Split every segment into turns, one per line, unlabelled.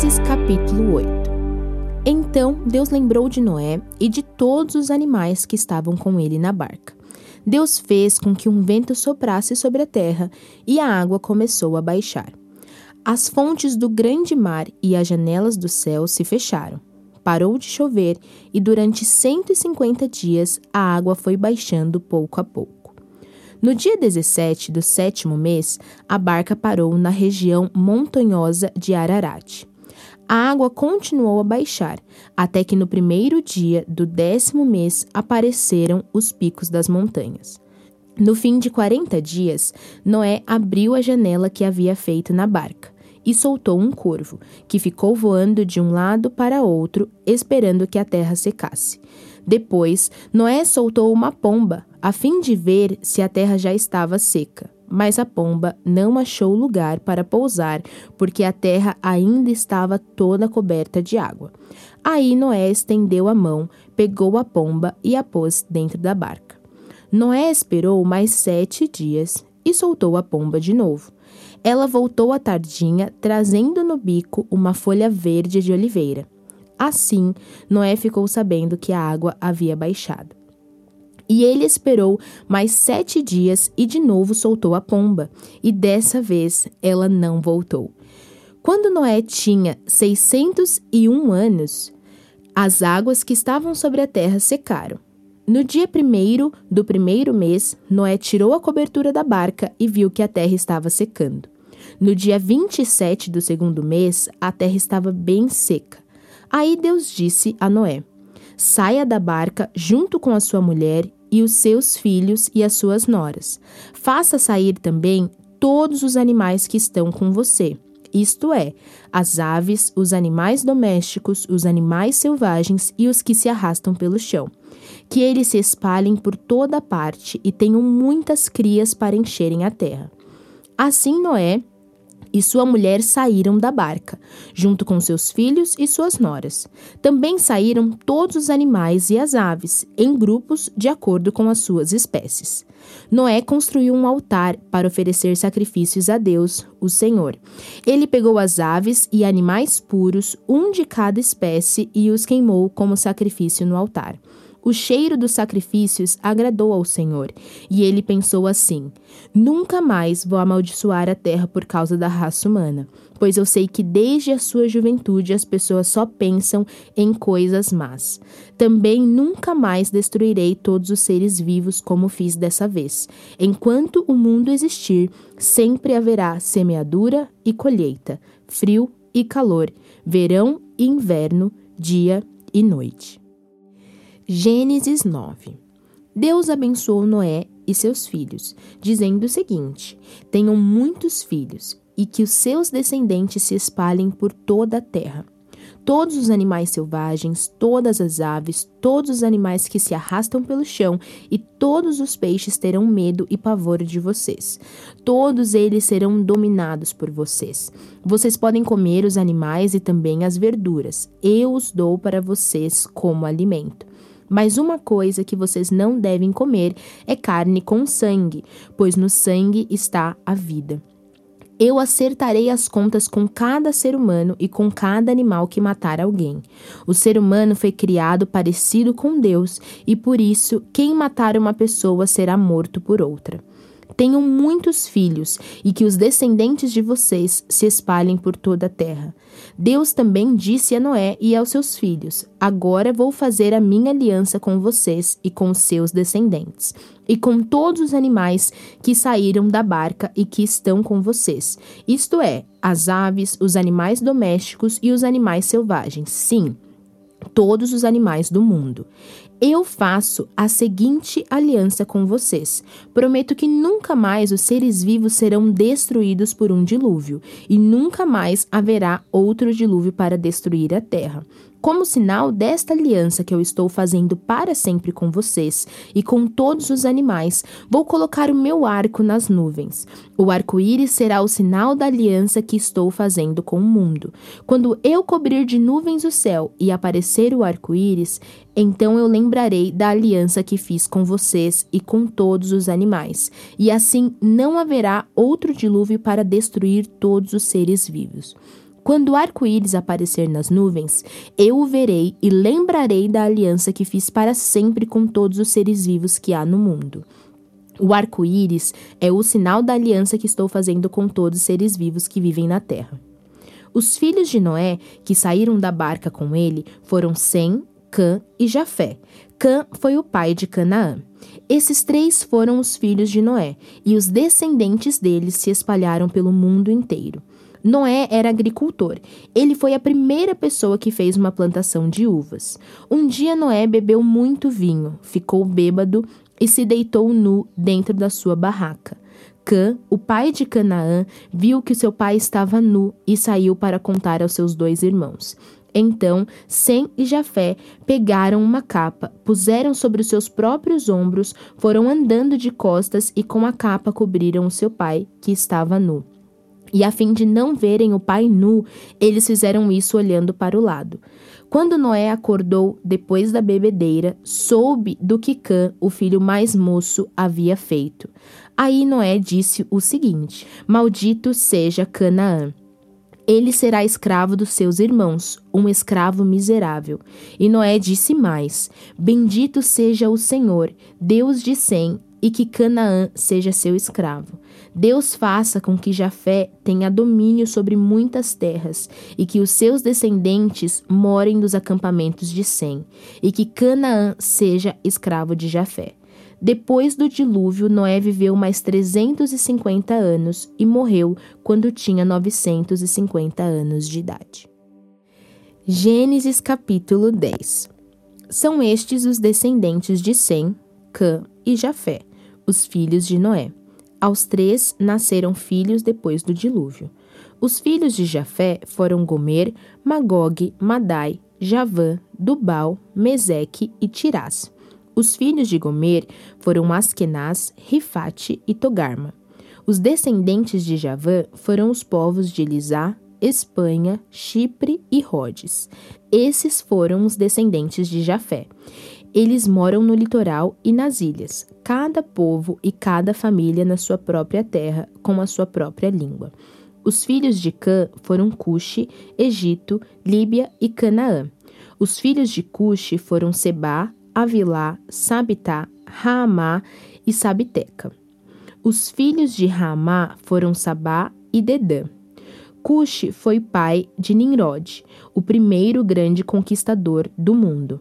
Gênesis capítulo 8 Então Deus lembrou de Noé e de todos os animais que estavam com ele na barca. Deus fez com que um vento soprasse sobre a terra e a água começou a baixar. As fontes do grande mar e as janelas do céu se fecharam. Parou de chover e durante 150 dias a água foi baixando pouco a pouco. No dia 17 do sétimo mês, a barca parou na região montanhosa de Ararat. A água continuou a baixar, até que no primeiro dia do décimo mês apareceram os picos das montanhas. No fim de 40 dias, Noé abriu a janela que havia feito na barca e soltou um corvo, que ficou voando de um lado para outro, esperando que a terra secasse. Depois, Noé soltou uma pomba, a fim de ver se a terra já estava seca. Mas a pomba não achou lugar para pousar, porque a terra ainda estava toda coberta de água. Aí Noé estendeu a mão, pegou a pomba e a pôs dentro da barca. Noé esperou mais sete dias e soltou a pomba de novo. Ela voltou à tardinha, trazendo no bico uma folha verde de oliveira. Assim, Noé ficou sabendo que a água havia baixado. E ele esperou mais sete dias e de novo soltou a pomba, e dessa vez ela não voltou. Quando Noé tinha 601 anos, as águas que estavam sobre a terra secaram. No dia primeiro do primeiro mês, Noé tirou a cobertura da barca e viu que a terra estava secando. No dia 27 do segundo mês, a terra estava bem seca. Aí Deus disse a Noé: Saia da barca junto com a sua mulher e os seus filhos e as suas noras. Faça sair também todos os animais que estão com você, isto é, as aves, os animais domésticos, os animais selvagens e os que se arrastam pelo chão. Que eles se espalhem por toda parte e tenham muitas crias para encherem a terra. Assim Noé e sua mulher saíram da barca, junto com seus filhos e suas noras. Também saíram todos os animais e as aves, em grupos de acordo com as suas espécies. Noé construiu um altar para oferecer sacrifícios a Deus, o Senhor. Ele pegou as aves e animais puros, um de cada espécie, e os queimou como sacrifício no altar. O cheiro dos sacrifícios agradou ao Senhor, e ele pensou assim: Nunca mais vou amaldiçoar a terra por causa da raça humana, pois eu sei que desde a sua juventude as pessoas só pensam em coisas más. Também nunca mais destruirei todos os seres vivos como fiz dessa vez. Enquanto o mundo existir, sempre haverá semeadura e colheita, frio e calor, verão e inverno, dia e noite. Gênesis 9 Deus abençoou Noé e seus filhos, dizendo o seguinte: Tenham muitos filhos, e que os seus descendentes se espalhem por toda a terra. Todos os animais selvagens, todas as aves, todos os animais que se arrastam pelo chão e todos os peixes terão medo e pavor de vocês. Todos eles serão dominados por vocês. Vocês podem comer os animais e também as verduras. Eu os dou para vocês como alimento. Mas uma coisa que vocês não devem comer é carne com sangue, pois no sangue está a vida. Eu acertarei as contas com cada ser humano e com cada animal que matar alguém. O ser humano foi criado parecido com Deus, e por isso, quem matar uma pessoa será morto por outra tenham muitos filhos e que os descendentes de vocês se espalhem por toda a terra. Deus também disse a Noé e aos seus filhos: Agora vou fazer a minha aliança com vocês e com os seus descendentes, e com todos os animais que saíram da barca e que estão com vocês, isto é, as aves, os animais domésticos e os animais selvagens. Sim, todos os animais do mundo. Eu faço a seguinte aliança com vocês. Prometo que nunca mais os seres vivos serão destruídos por um dilúvio, e nunca mais haverá outro dilúvio para destruir a terra. Como sinal desta aliança que eu estou fazendo para sempre com vocês e com todos os animais, vou colocar o meu arco nas nuvens. O arco-íris será o sinal da aliança que estou fazendo com o mundo. Quando eu cobrir de nuvens o céu e aparecer o arco-íris, então eu lembrarei da aliança que fiz com vocês e com todos os animais, e assim não haverá outro dilúvio para destruir todos os seres vivos. Quando o arco-íris aparecer nas nuvens, eu o verei e lembrarei da aliança que fiz para sempre com todos os seres vivos que há no mundo. O arco-íris é o sinal da aliança que estou fazendo com todos os seres vivos que vivem na terra. Os filhos de Noé, que saíram da barca com ele, foram Sem, Cã e Jafé. Cã foi o pai de Canaã. Esses três foram os filhos de Noé, e os descendentes deles se espalharam pelo mundo inteiro. Noé era agricultor. Ele foi a primeira pessoa que fez uma plantação de uvas. Um dia Noé bebeu muito vinho, ficou bêbado e se deitou nu dentro da sua barraca. Cã, o pai de Canaã, viu que seu pai estava nu e saiu para contar aos seus dois irmãos. Então, Sem e Jafé pegaram uma capa, puseram sobre os seus próprios ombros, foram andando de costas e com a capa cobriram o seu pai, que estava nu. E a fim de não verem o pai nu, eles fizeram isso olhando para o lado. Quando Noé acordou depois da bebedeira, soube do que Cã, o filho mais moço, havia feito. Aí Noé disse o seguinte: Maldito seja Canaã. Ele será escravo dos seus irmãos, um escravo miserável. E Noé disse mais: Bendito seja o Senhor, Deus de Sem, e que Canaã seja seu escravo. Deus faça com que Jafé tenha domínio sobre muitas terras, e que os seus descendentes morem nos acampamentos de Sem, e que Canaã seja escravo de Jafé. Depois do dilúvio, Noé viveu mais 350 anos e morreu quando tinha 950 anos de idade. Gênesis capítulo 10 São estes os descendentes de Sem, Cã e Jafé, os filhos de Noé. Aos três nasceram filhos depois do dilúvio. Os filhos de Jafé foram Gomer, Magog, Madai, Javã, Dubal, Meseque e Tirás. Os filhos de Gomer foram Askenaz, Rifate e Togarma. Os descendentes de Javã foram os povos de Elisá, Espanha, Chipre e Rhodes. Esses foram os descendentes de Jafé. Eles moram no litoral e nas ilhas, cada povo e cada família na sua própria terra, com a sua própria língua. Os filhos de Cã foram Cuxi, Egito, Líbia e Canaã. Os filhos de Cuxi foram Sebá, Avilá, Sabitá, Raamá e Sabiteca. Os filhos de Raamá foram Sabá e Dedã. Cuxi foi pai de Nimrod, o primeiro grande conquistador do mundo.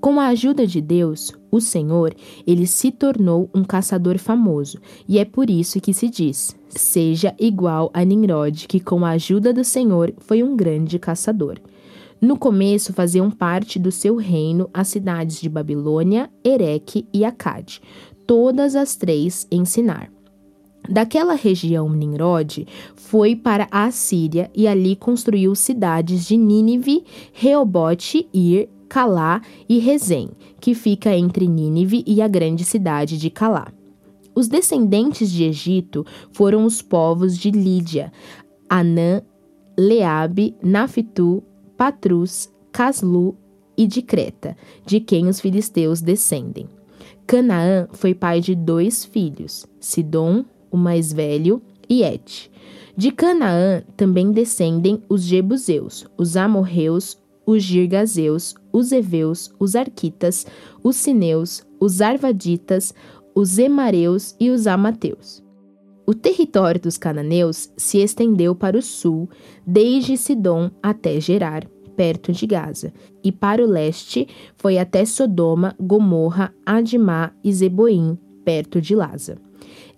Com a ajuda de Deus, o Senhor, ele se tornou um caçador famoso, e é por isso que se diz: seja igual a Nimrod, que com a ajuda do Senhor foi um grande caçador. No começo faziam parte do seu reino as cidades de Babilônia, Ereque e Acade, todas as três em Sinar. Daquela região, Nimrod foi para a Assíria e ali construiu cidades de Nínive, Reobote, Ir, Calá e Rezem, que fica entre Nínive e a grande cidade de Calá. Os descendentes de Egito foram os povos de Lídia, Anã, Leabe, Nafitu, Patrus, Caslu e de Creta, de quem os filisteus descendem. Canaã foi pai de dois filhos, Sidom, o mais velho, e Et. De Canaã também descendem os Jebuseus, os amorreus, os Girgazeus, os Eveus, os Arquitas, os Sineus, os Arvaditas, os Emareus e os Amateus. O território dos cananeus se estendeu para o sul, desde Sidom até Gerar, perto de Gaza, e para o leste foi até Sodoma, Gomorra, Adimá e Zeboim, perto de Laza.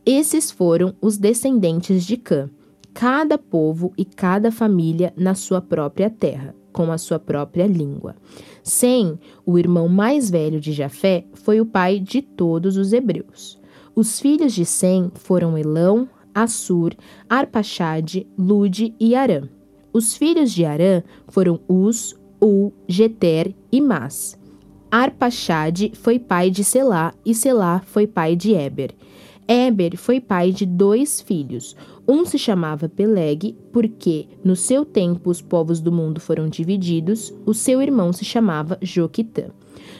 Esses foram os descendentes de Cã, cada povo e cada família na sua própria terra com a sua própria língua. Sem, o irmão mais velho de Jafé, foi o pai de todos os hebreus. Os filhos de Sem foram Elão, Assur, Arpaxade, Lude e Arã. Os filhos de Arã foram Uz, U, Geter e Mas. Arpaxade foi pai de Selá e Selá foi pai de Eber. Eber foi pai de dois filhos. Um se chamava Peleg, porque no seu tempo os povos do mundo foram divididos. O seu irmão se chamava Joquitã.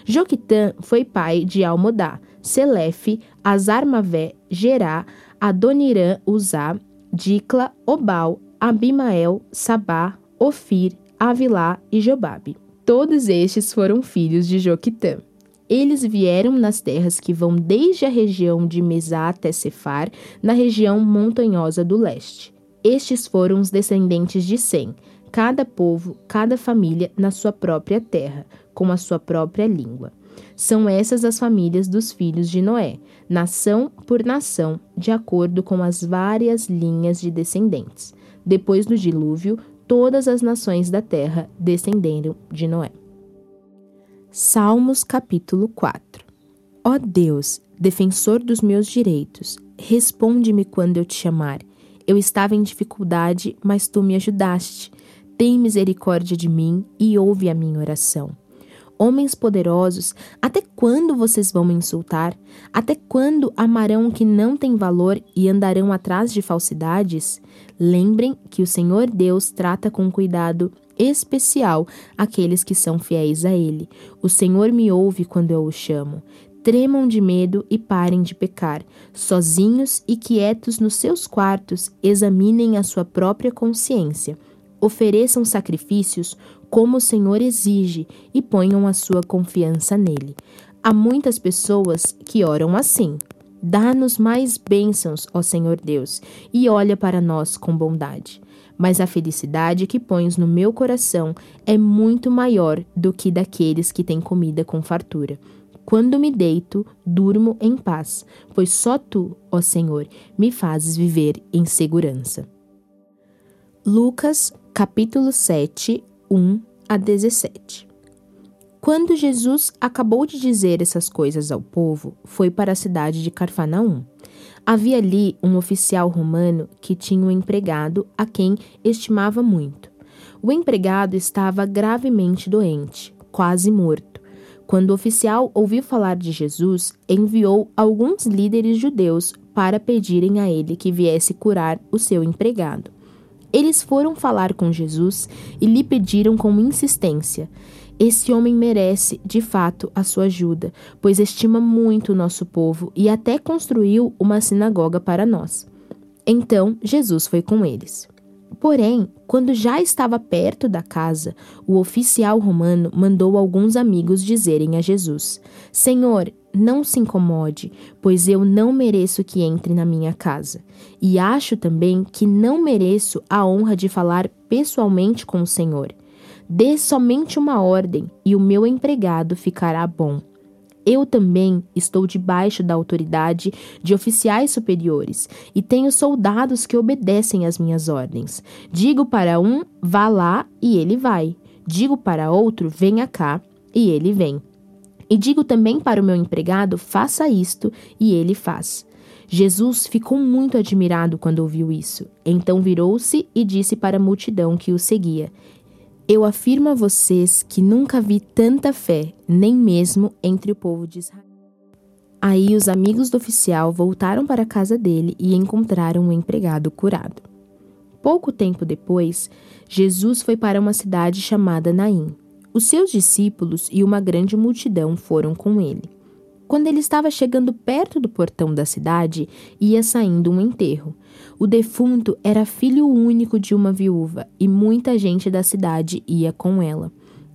Joquitã foi pai de Almodá, Selefe, Azarmavé, Gerá, Adonirã, Uzá, Dicla, Obal, Abimael, Sabá, Ofir, Avilá e Jobabe. Todos estes foram filhos de Joquitã. Eles vieram nas terras que vão desde a região de Mesá até Cefar, na região montanhosa do leste. Estes foram os descendentes de Sem, cada povo, cada família na sua própria terra, com a sua própria língua. São essas as famílias dos filhos de Noé, nação por nação, de acordo com as várias linhas de descendentes. Depois do dilúvio, todas as nações da terra descenderam de Noé. Salmos capítulo 4 Ó Deus, defensor dos meus direitos, responde-me quando eu te chamar. Eu estava em dificuldade, mas tu me ajudaste. Tem misericórdia de mim e ouve a minha oração. Homens poderosos, até quando vocês vão me insultar? Até quando amarão o que não tem valor e andarão atrás de falsidades? Lembrem que o Senhor Deus trata com cuidado especial aqueles que são fiéis a Ele. O Senhor me ouve quando eu o chamo. Tremam de medo e parem de pecar. Sozinhos e quietos nos seus quartos, examinem a sua própria consciência ofereçam sacrifícios como o Senhor exige e ponham a sua confiança nele. Há muitas pessoas que oram assim: Dá-nos mais bênçãos, ó Senhor Deus, e olha para nós com bondade. Mas a felicidade que pões no meu coração é muito maior do que daqueles que têm comida com fartura. Quando me deito, durmo em paz, pois só tu, ó Senhor, me fazes viver em segurança. Lucas capítulo 7, 1 a 17. Quando Jesus acabou de dizer essas coisas ao povo, foi para a cidade de Carfanaum. Havia ali um oficial romano que tinha um empregado a quem estimava muito. O empregado estava gravemente doente, quase morto. Quando o oficial ouviu falar de Jesus, enviou alguns líderes judeus para pedirem a ele que viesse curar o seu empregado. Eles foram falar com Jesus e lhe pediram com insistência: Esse homem merece, de fato, a sua ajuda, pois estima muito o nosso povo e até construiu uma sinagoga para nós. Então Jesus foi com eles. Porém, quando já estava perto da casa, o oficial romano mandou alguns amigos dizerem a Jesus: Senhor, não se incomode, pois eu não mereço que entre na minha casa. E acho também que não mereço a honra de falar pessoalmente com o Senhor. Dê somente uma ordem e o meu empregado ficará bom. Eu também estou debaixo da autoridade de oficiais superiores e tenho soldados que obedecem às minhas ordens. Digo para um, vá lá, e ele vai. Digo para outro, venha cá, e ele vem. E digo também para o meu empregado: faça isto, e ele faz. Jesus ficou muito admirado quando ouviu isso. Então virou-se e disse para a multidão que o seguia: Eu afirmo a vocês que nunca vi tanta fé, nem mesmo entre o povo de Israel. Aí os amigos do oficial voltaram para a casa dele e encontraram o um empregado curado. Pouco tempo depois, Jesus foi para uma cidade chamada Naim. Os seus discípulos e uma grande multidão foram com ele. Quando ele estava chegando perto do portão da cidade, ia saindo um enterro. O defunto era filho único de uma viúva e muita gente da cidade ia com ela.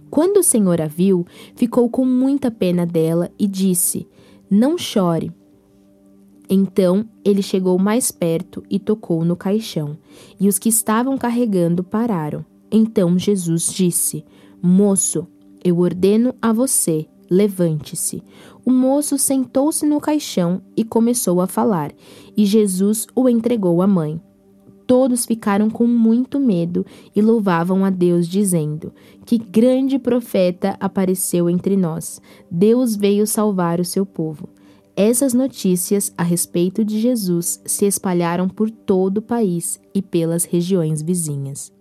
Quando o Senhor a viu, ficou com muita pena dela e disse: Não chore. Então ele chegou mais perto e tocou no caixão, e os que estavam carregando pararam. Então Jesus disse: Moço, eu ordeno a você, levante-se. O moço sentou-se no caixão e começou a falar, e Jesus o entregou à mãe. Todos ficaram com muito medo e louvavam a Deus, dizendo: Que grande profeta apareceu entre nós! Deus veio salvar o seu povo. Essas notícias a respeito de Jesus se espalharam por todo o país e pelas regiões vizinhas.